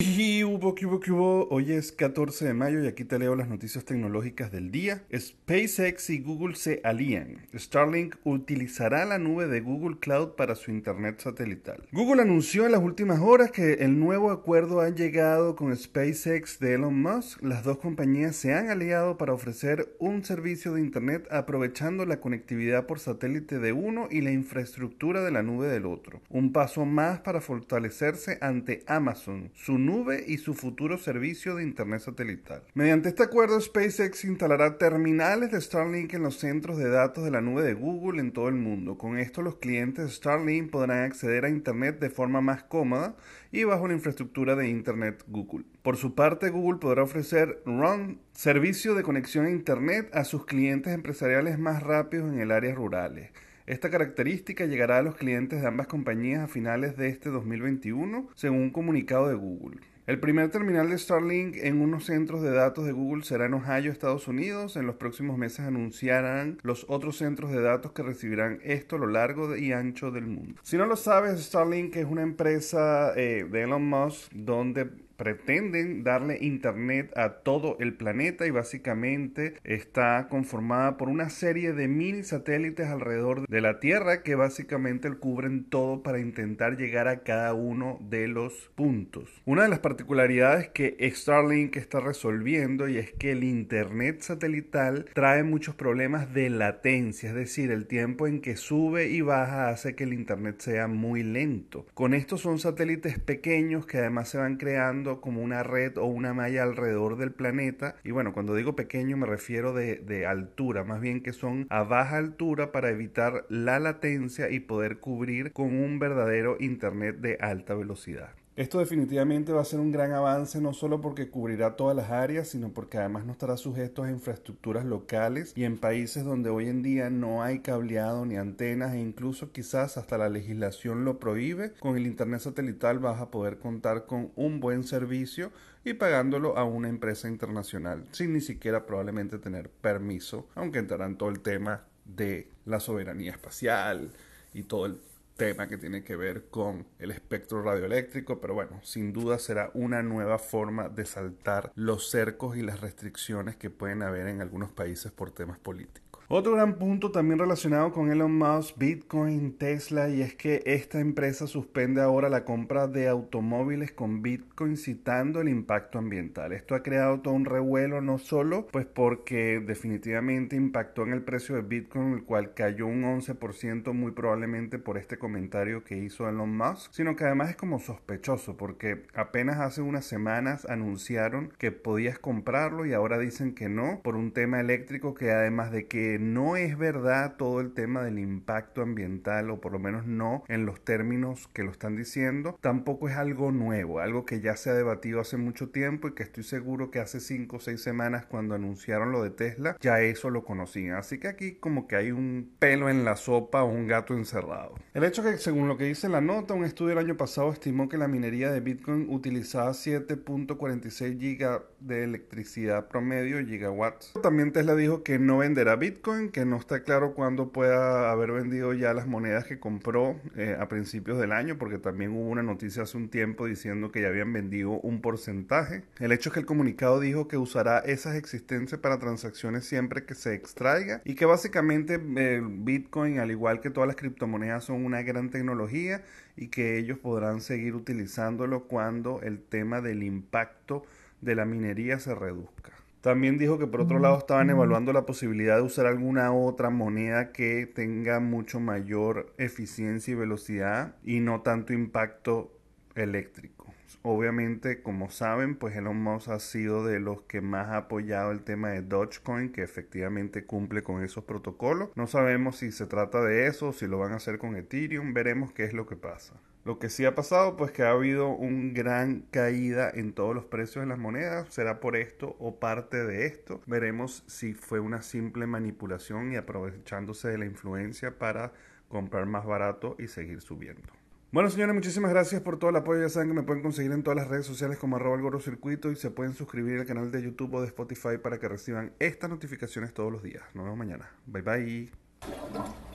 Y hubo. Hoy es 14 de mayo y aquí te leo las noticias tecnológicas del día. SpaceX y Google se alían. Starlink utilizará la nube de Google Cloud para su internet satelital. Google anunció en las últimas horas que el nuevo acuerdo ha llegado con SpaceX de Elon Musk. Las dos compañías se han aliado para ofrecer un servicio de internet aprovechando la conectividad por satélite de uno y la infraestructura de la nube del otro. Un paso más para fortalecerse ante Amazon, su nube y su futuro servicio de Internet satelital. Mediante este acuerdo, SpaceX instalará terminales de Starlink en los centros de datos de la nube de Google en todo el mundo. Con esto, los clientes de Starlink podrán acceder a Internet de forma más cómoda y bajo la infraestructura de Internet Google. Por su parte, Google podrá ofrecer Run, servicio de conexión a Internet a sus clientes empresariales más rápidos en el área rurales. Esta característica llegará a los clientes de ambas compañías a finales de este 2021, según un comunicado de Google. El primer terminal de Starlink en unos centros de datos de Google será en Ohio, Estados Unidos. En los próximos meses anunciarán los otros centros de datos que recibirán esto a lo largo y ancho del mundo. Si no lo sabes, Starlink es una empresa eh, de Elon Musk donde pretenden darle internet a todo el planeta y básicamente está conformada por una serie de mini satélites alrededor de la Tierra que básicamente cubren todo para intentar llegar a cada uno de los puntos. Una de las particularidades que Starlink está resolviendo y es que el internet satelital trae muchos problemas de latencia, es decir, el tiempo en que sube y baja hace que el internet sea muy lento. Con estos son satélites pequeños que además se van creando como una red o una malla alrededor del planeta. Y bueno, cuando digo pequeño me refiero de, de altura, más bien que son a baja altura para evitar la latencia y poder cubrir con un verdadero Internet de alta velocidad. Esto definitivamente va a ser un gran avance no solo porque cubrirá todas las áreas, sino porque además no estará sujeto a infraestructuras locales y en países donde hoy en día no hay cableado ni antenas e incluso quizás hasta la legislación lo prohíbe, con el Internet satelital vas a poder contar con un buen servicio y pagándolo a una empresa internacional sin ni siquiera probablemente tener permiso, aunque entrará en todo el tema de la soberanía espacial y todo el tema que tiene que ver con el espectro radioeléctrico, pero bueno, sin duda será una nueva forma de saltar los cercos y las restricciones que pueden haber en algunos países por temas políticos. Otro gran punto también relacionado con Elon Musk, Bitcoin, Tesla, y es que esta empresa suspende ahora la compra de automóviles con Bitcoin citando el impacto ambiental. Esto ha creado todo un revuelo, no solo pues porque definitivamente impactó en el precio de Bitcoin, el cual cayó un 11% muy probablemente por este comentario que hizo Elon Musk, sino que además es como sospechoso porque apenas hace unas semanas anunciaron que podías comprarlo y ahora dicen que no por un tema eléctrico que además de que no es verdad todo el tema del impacto ambiental, o por lo menos no en los términos que lo están diciendo, tampoco es algo nuevo, algo que ya se ha debatido hace mucho tiempo y que estoy seguro que hace 5 o 6 semanas cuando anunciaron lo de Tesla, ya eso lo conocían. Así que aquí como que hay un pelo en la sopa o un gato encerrado. El hecho que según lo que dice la nota, un estudio el año pasado estimó que la minería de Bitcoin utilizaba 7.46 giga de electricidad promedio, gigawatts. También Tesla dijo que no venderá Bitcoin que no está claro cuándo pueda haber vendido ya las monedas que compró eh, a principios del año, porque también hubo una noticia hace un tiempo diciendo que ya habían vendido un porcentaje. El hecho es que el comunicado dijo que usará esas existencias para transacciones siempre que se extraiga y que básicamente el Bitcoin, al igual que todas las criptomonedas, son una gran tecnología y que ellos podrán seguir utilizándolo cuando el tema del impacto de la minería se reduzca. También dijo que por otro lado estaban evaluando la posibilidad de usar alguna otra moneda que tenga mucho mayor eficiencia y velocidad y no tanto impacto eléctrico. Obviamente, como saben, pues Elon Musk ha sido de los que más ha apoyado el tema de Dogecoin, que efectivamente cumple con esos protocolos. No sabemos si se trata de eso o si lo van a hacer con Ethereum. Veremos qué es lo que pasa. Lo que sí ha pasado, pues que ha habido una gran caída en todos los precios de las monedas. ¿Será por esto o parte de esto? Veremos si fue una simple manipulación y aprovechándose de la influencia para comprar más barato y seguir subiendo. Bueno, señores, muchísimas gracias por todo el apoyo. Ya saben que me pueden conseguir en todas las redes sociales como arroba el circuito y se pueden suscribir al canal de YouTube o de Spotify para que reciban estas notificaciones todos los días. Nos vemos mañana. Bye bye.